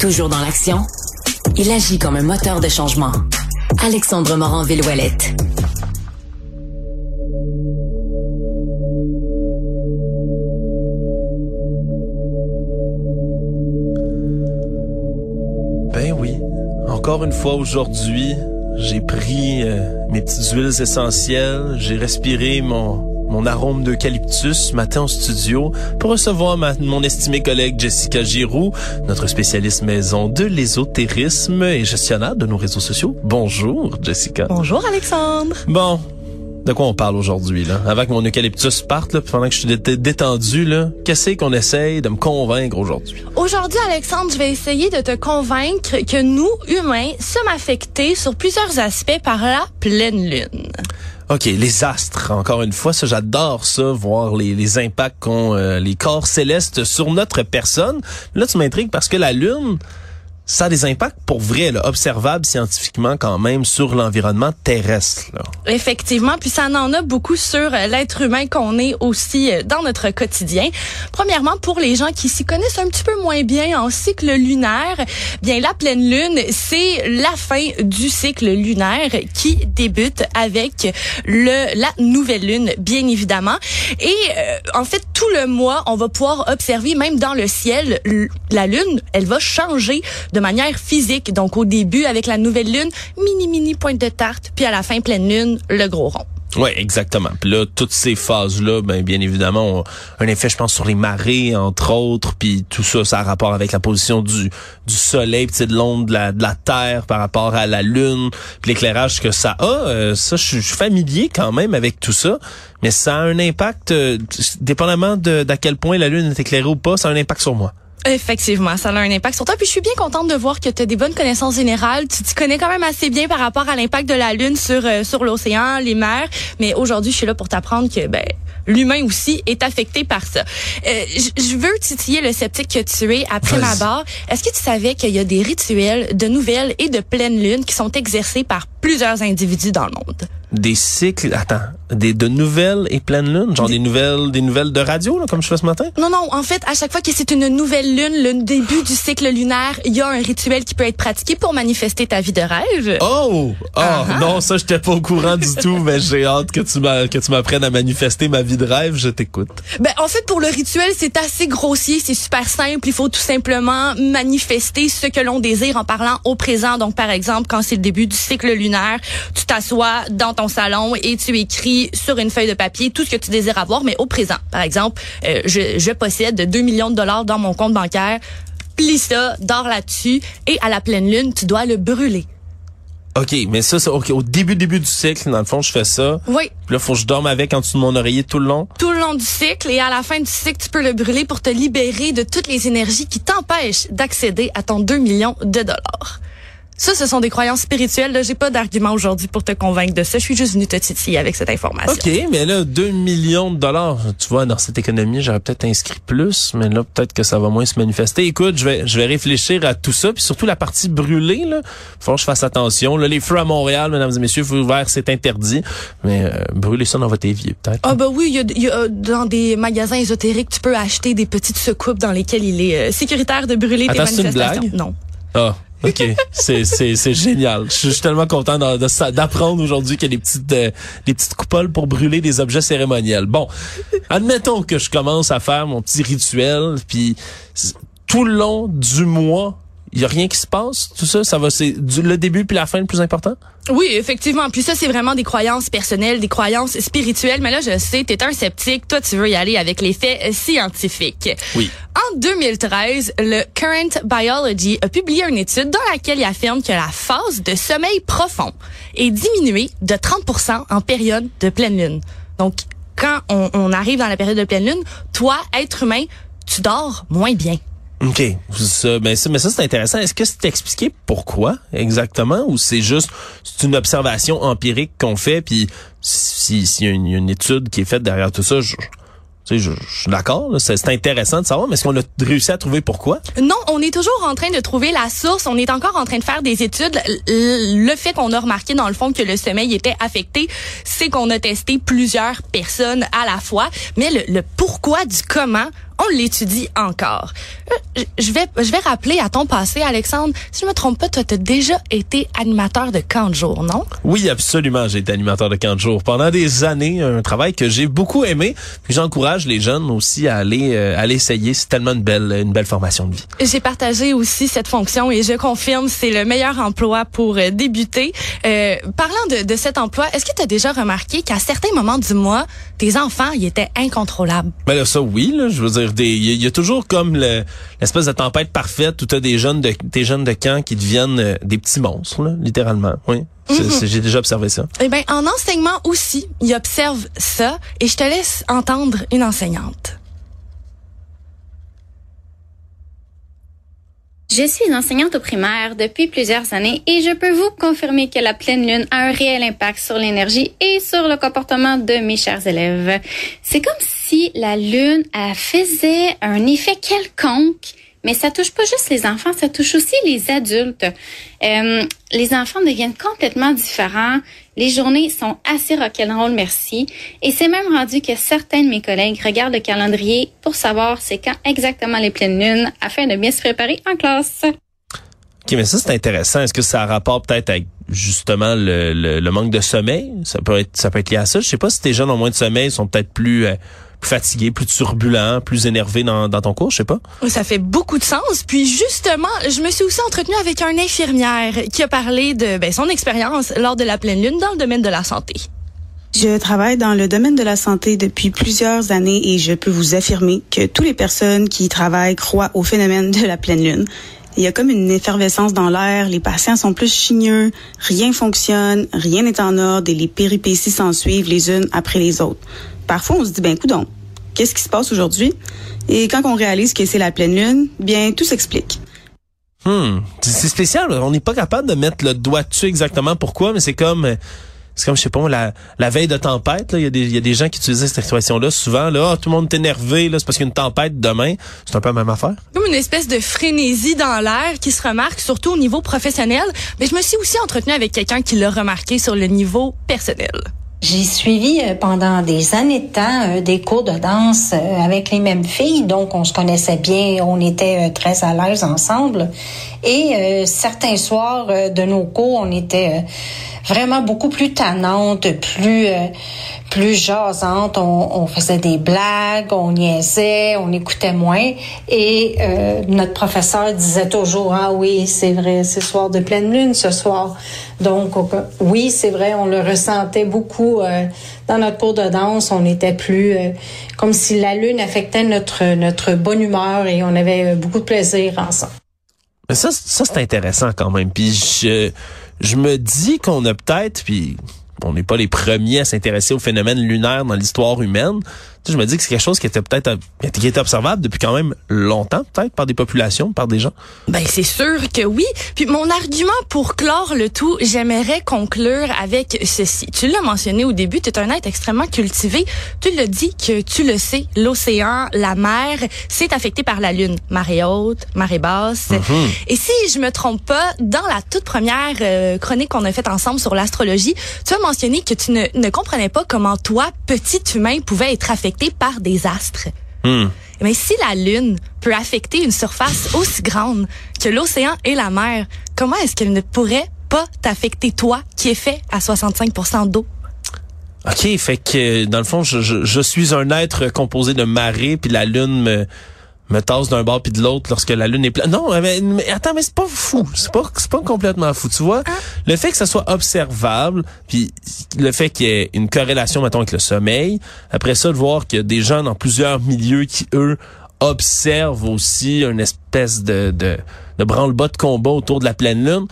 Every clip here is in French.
Toujours dans l'action, il agit comme un moteur de changement. Alexandre Morand-Villouellette. Ben oui. Encore une fois aujourd'hui, j'ai pris euh, mes petites huiles essentielles, j'ai respiré mon mon arôme d'eucalyptus ce matin au studio pour recevoir ma, mon estimée collègue Jessica Giroux, notre spécialiste maison de l'ésotérisme et gestionnaire de nos réseaux sociaux. Bonjour Jessica. Bonjour Alexandre. Bon, de quoi on parle aujourd'hui là? Avant que mon eucalyptus parte là, pendant que je suis détendu là, qu'est-ce qu'on essaye de me convaincre aujourd'hui? Aujourd'hui Alexandre, je vais essayer de te convaincre que nous humains sommes affectés sur plusieurs aspects par la pleine lune. OK, les astres, encore une fois, ça j'adore ça, voir les, impacts qu'ont euh, les corps célestes sur notre personne. Là, tu m'intrigues parce que la Lune, ça a des impacts pour vrai, là, observables scientifiquement quand même sur l'environnement terrestre. Là. Effectivement, puis ça en a beaucoup sur euh, l'être humain qu'on est aussi euh, dans notre quotidien. Premièrement, pour les gens qui s'y connaissent un petit peu moins bien en cycle lunaire, bien la pleine lune, c'est la fin du cycle lunaire qui débute avec le la nouvelle lune, bien évidemment. Et euh, en fait, tout le mois, on va pouvoir observer, même dans le ciel, la lune, elle va changer de manière physique. Donc au début avec la nouvelle lune, mini mini pointe de tarte, puis à la fin pleine lune, le gros rond. Oui, exactement. Là, toutes ces phases-là, ben, bien évidemment, ont un effet, je pense, sur les marées, entre autres, puis tout ça, ça a rapport avec la position du, du soleil, puis de l'onde de la, de la Terre par rapport à la Lune, puis l'éclairage que ça a. Euh, ça, je suis familier quand même avec tout ça, mais ça a un impact, euh, dépendamment d'à quel point la Lune est éclairée ou pas, ça a un impact sur moi. Effectivement, ça a un impact sur toi. Puis je suis bien contente de voir que tu as des bonnes connaissances générales. Tu te connais quand même assez bien par rapport à l'impact de la Lune sur euh, sur l'océan, les mers. Mais aujourd'hui, je suis là pour t'apprendre que ben l'humain aussi est affecté par ça. Euh, je veux titiller le sceptique que tu es après ma barre. Est-ce que tu savais qu'il y a des rituels de nouvelles et de pleine lune qui sont exercés par plusieurs individus dans le monde? Des cycles, attends, des de nouvelles et pleine lune, genre des, nouvelles des nouvelles de radio là, comme je fais ce matin? Non non, en fait, à chaque fois que c'est une nouvelle lune, le début du cycle lunaire, il y a un rituel qui peut être pratiqué pour manifester ta vie de rêve. Oh, oh non, ça j'étais pas au courant du tout, mais j'ai hâte que tu que tu m'apprennes à manifester ma vie de rêve, je t'écoute. Ben en fait pour le rituel, c'est assez grossier, c'est super simple, il faut tout simplement manifester ce que l'on désire en parlant au présent. Donc par exemple, quand c'est le début du cycle lunaire, tu t'assois dans ton salon et tu écris sur une feuille de papier tout ce que tu désires avoir, mais au présent. Par exemple, euh, je, je possède 2 millions de dollars dans mon compte bancaire. Plie ça, dors là-dessus et à la pleine lune, tu dois le brûler. OK, mais ça, c'est OK. Au début, début du cycle, dans le fond, je fais ça. Oui. Puis là, faut que je dorme avec en dessous de mon oreiller tout le long. Tout le long du cycle. Et à la fin du cycle, tu peux le brûler pour te libérer de toutes les énergies qui t'empêchent d'accéder à ton 2 millions de dollars. Ça, ce sont des croyances spirituelles. Là, j'ai pas d'argument aujourd'hui pour te convaincre de ça. Je suis juste venue te titiller avec cette information. OK, mais là, 2 millions de dollars. Tu vois, dans cette économie, j'aurais peut-être inscrit plus, mais là, peut-être que ça va moins se manifester. Écoute, je vais, je vais réfléchir à tout ça, puis surtout la partie brûlée, là. Faut que je fasse attention. Là, les feux à Montréal, mesdames et messieurs, feux ouverts, c'est interdit. Mais euh, brûler ça dans votre évier, peut-être. Ah, ben oui, il y a, y a, dans des magasins ésotériques, tu peux acheter des petites soucoupes dans lesquelles il est euh, sécuritaire de brûler Attends, tes manifestations. Une blague? Non. Ah. OK, c'est génial. Je suis tellement content d'apprendre aujourd'hui qu'il y a des petites euh, des petites coupoles pour brûler des objets cérémoniels. Bon, admettons que je commence à faire mon petit rituel puis tout le long du mois, il y a rien qui se passe, tout ça, ça va c'est le début puis la fin le plus important? Oui, effectivement. Puis ça c'est vraiment des croyances personnelles, des croyances spirituelles, mais là je sais, tu es un sceptique, toi tu veux y aller avec les faits scientifiques. Oui. En 2013, le Current Biology a publié une étude dans laquelle il affirme que la phase de sommeil profond est diminuée de 30 en période de pleine lune. Donc quand on, on arrive dans la période de pleine lune, toi être humain, tu dors moins bien. OK. Ça, ben ça, mais ça, c'est intéressant. Est-ce que c'est expliqué pourquoi exactement ou c'est juste c'est une observation empirique qu'on fait puis s'il si, y, a une étude qui est faite derrière tout ça, je, je, je, suis d'accord, c'est intéressant de savoir, mais est-ce qu'on a réussi à trouver pourquoi? Non, on est toujours en train de trouver la source. On est encore en train de faire des études. Le fait qu'on a remarqué, dans le fond, que le sommeil était affecté, c'est qu'on a testé plusieurs personnes à la fois. Mais le, le pourquoi du comment, on l'étudie encore. Euh, je vais, je vais rappeler à ton passé, Alexandre, si je me trompe pas, toi, tu as déjà été animateur de camp de jour, non? Oui, absolument. J'ai été animateur de camp de jour pendant des années, un travail que j'ai beaucoup aimé. Puis j'encourage les jeunes aussi à aller, euh, à l'essayer. C'est tellement une belle, une belle formation de vie. J'ai partagé aussi cette fonction et je confirme, c'est le meilleur emploi pour euh, débuter. Euh, parlant de, de cet emploi, est-ce que tu as déjà remarqué qu'à certains moments du mois, tes enfants, ils étaient incontrôlables? Ben là, ça, oui, là, je veux dire, il y, a toujours comme l'espèce de tempête parfaite où tu as des jeunes de, des jeunes de camp qui deviennent euh, des petits monstres, là, littéralement. Oui. Mm-hmm. J'ai déjà observé ça. Eh ben, en enseignement aussi, ils observent ça et je te laisse entendre une enseignante. Je suis enseignante au primaire depuis plusieurs années et je peux vous confirmer que la pleine lune a un réel impact sur l'énergie et sur le comportement de mes chers élèves. C'est comme si la lune faisait un effet quelconque mais ça touche pas juste les enfants, ça touche aussi les adultes. Euh, les enfants deviennent complètement différents. Les journées sont assez rock'n'roll, merci. Et c'est même rendu que certains de mes collègues regardent le calendrier pour savoir c'est quand exactement les pleines lunes afin de bien se préparer en classe. OK, mais ça, c'est intéressant. Est-ce que ça a rapport peut-être avec justement le, le, manque de sommeil? Ça peut être ça peut être lié à ça. Je sais pas si tes jeunes ont moins de sommeil, sont peut-être plus... Euh, plus fatigué, plus turbulent, plus énervé dans, dans ton cours, je sais pas. Ça fait beaucoup de sens. Puis justement, je me suis aussi entretenue avec un infirmière qui a parlé de ben, son expérience lors de la pleine lune dans le domaine de la santé. Je travaille dans le domaine de la santé depuis plusieurs années et je peux vous affirmer que toutes les personnes qui y travaillent croient au phénomène de la pleine lune. Il y a comme une effervescence dans l'air, les patients sont plus chigneux, rien fonctionne, rien n'est en ordre et les péripéties s'en suivent les unes après les autres parfois, on se dit, ben, donc, qu'est-ce qui se passe aujourd'hui? Et quand on réalise que c'est la pleine lune, bien, tout s'explique. Hmm. C'est spécial. On n'est pas capable de mettre le doigt dessus exactement pourquoi, mais c'est comme, c'est comme, je sais pas, la, la veille de tempête, il y, a des, y a des gens qui utilisent cette expression-là souvent. Là, oh, tout le monde est énervé, là, c'est parce qu'il y a une tempête demain. C'est un peu la même affaire. Comme une espèce de frénésie dans l'air qui se remarque surtout au niveau professionnel. Mais je me suis aussi entretenue avec quelqu'un qui l'a remarqué sur le niveau personnel. J'ai suivi euh, pendant des années de temps euh, des cours de danse euh, avec les mêmes filles, donc on se connaissait bien, on était très à l'aise ensemble. Et certains soirs de nos cours, on était vraiment beaucoup plus tannante, plus plus jasante. On, faisait des blagues, on niaisait, on écoutait moins. Et euh, notre professeur disait toujours ah oui c'est vrai c'est soir de pleine lune ce soir. Donc oui c'est vrai on le ressentait beaucoup euh, dans notre cours de danse. On était plus euh, comme si la lune affectait notre notre bonne humeur et on avait beaucoup de plaisir ensemble. Ça ça c'est intéressant quand même. Puis je je me dis qu'on a peut-être puis on n'est pas les premiers à s'intéresser au phénomène lunaire dans l'histoire humaine je me dis que c'est quelque chose qui était peut-être qui était observable depuis quand même longtemps, peut-être par des populations, par des gens. Ben c'est sûr que oui. Puis mon argument pour clore le tout, j'aimerais conclure avec ceci. Tu l'as mentionné au début, tu es un être extrêmement cultivé. Tu l'as dit que tu le sais, l'océan, la mer, c'est affecté par la lune, marée haute, marée basse. Mm-hmm. Et si je me trompe pas, dans la toute première euh, chronique qu'on a faite ensemble sur l'astrologie, tu as mentionné que tu ne, ne comprenais pas comment toi, petit humain, pouvait être affecté par des astres. Hmm. Mais si la Lune peut affecter une surface aussi grande que l'océan et la mer, comment est-ce qu'elle ne pourrait pas t'affecter toi qui es fait à 65% d'eau? OK, fait que dans le fond, je, je suis un être composé de marée, puis la Lune me me tasse d'un bord puis de l'autre lorsque la lune est pleine. Non, mais, attends, mais c'est pas fou. C'est pas c'est pas complètement fou. Tu vois, ah. le fait que ça soit observable, puis le fait qu'il y ait une corrélation mettons avec le sommeil. Après ça, de voir qu'il y a des gens dans plusieurs milieux qui eux observent aussi une espèce de de, de branle-bas de combat autour de la pleine lune.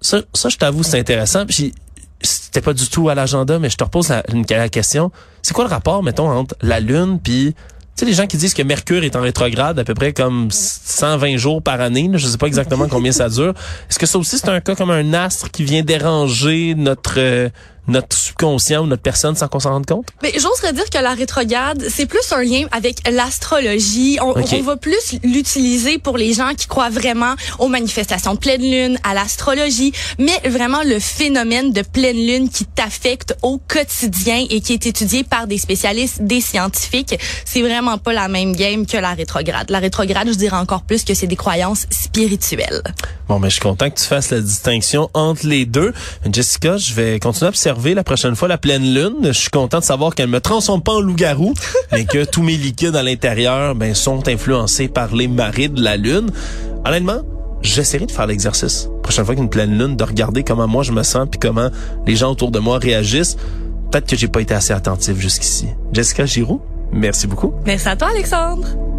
Ça, ça je t'avoue, c'est intéressant. Puis c'était pas du tout à l'agenda, mais je te repose la, la question. C'est quoi le rapport, mettons, entre la lune puis sais, les gens qui disent que Mercure est en rétrograde à peu près comme 120 jours par année, là, je sais pas exactement combien ça dure. Est-ce que ça aussi c'est un cas comme un astre qui vient déranger notre euh, notre subconscient ou notre personne sans qu'on s'en rende compte? Mais j'oserais dire que la rétrograde, c'est plus un lien avec l'astrologie. On va plus l'utiliser pour les gens qui croient vraiment aux manifestations de pleine lune, à l'astrologie, mais vraiment le phénomène de pleine lune qui t'affecte au quotidien et qui est étudié par des spécialistes, des scientifiques, c'est vraiment pas la même game que la rétrograde. La rétrograde, je dirais encore plus que c'est des croyances spirituelles. Bon, mais je suis content que tu fasses la distinction entre les deux. Jessica, je vais continuer à observer la prochaine fois la pleine lune. Je suis content de savoir qu'elle me transforme pas en loup-garou, mais que tous mes liquides à l'intérieur ben, sont influencés par les marées de la lune. Honnêtement, j'essaierai de faire l'exercice. Prochaine fois qu'une pleine lune, de regarder comment moi je me sens puis comment les gens autour de moi réagissent. Peut-être que j'ai pas été assez attentif jusqu'ici. Jessica Giroux, merci beaucoup. Merci à toi, Alexandre.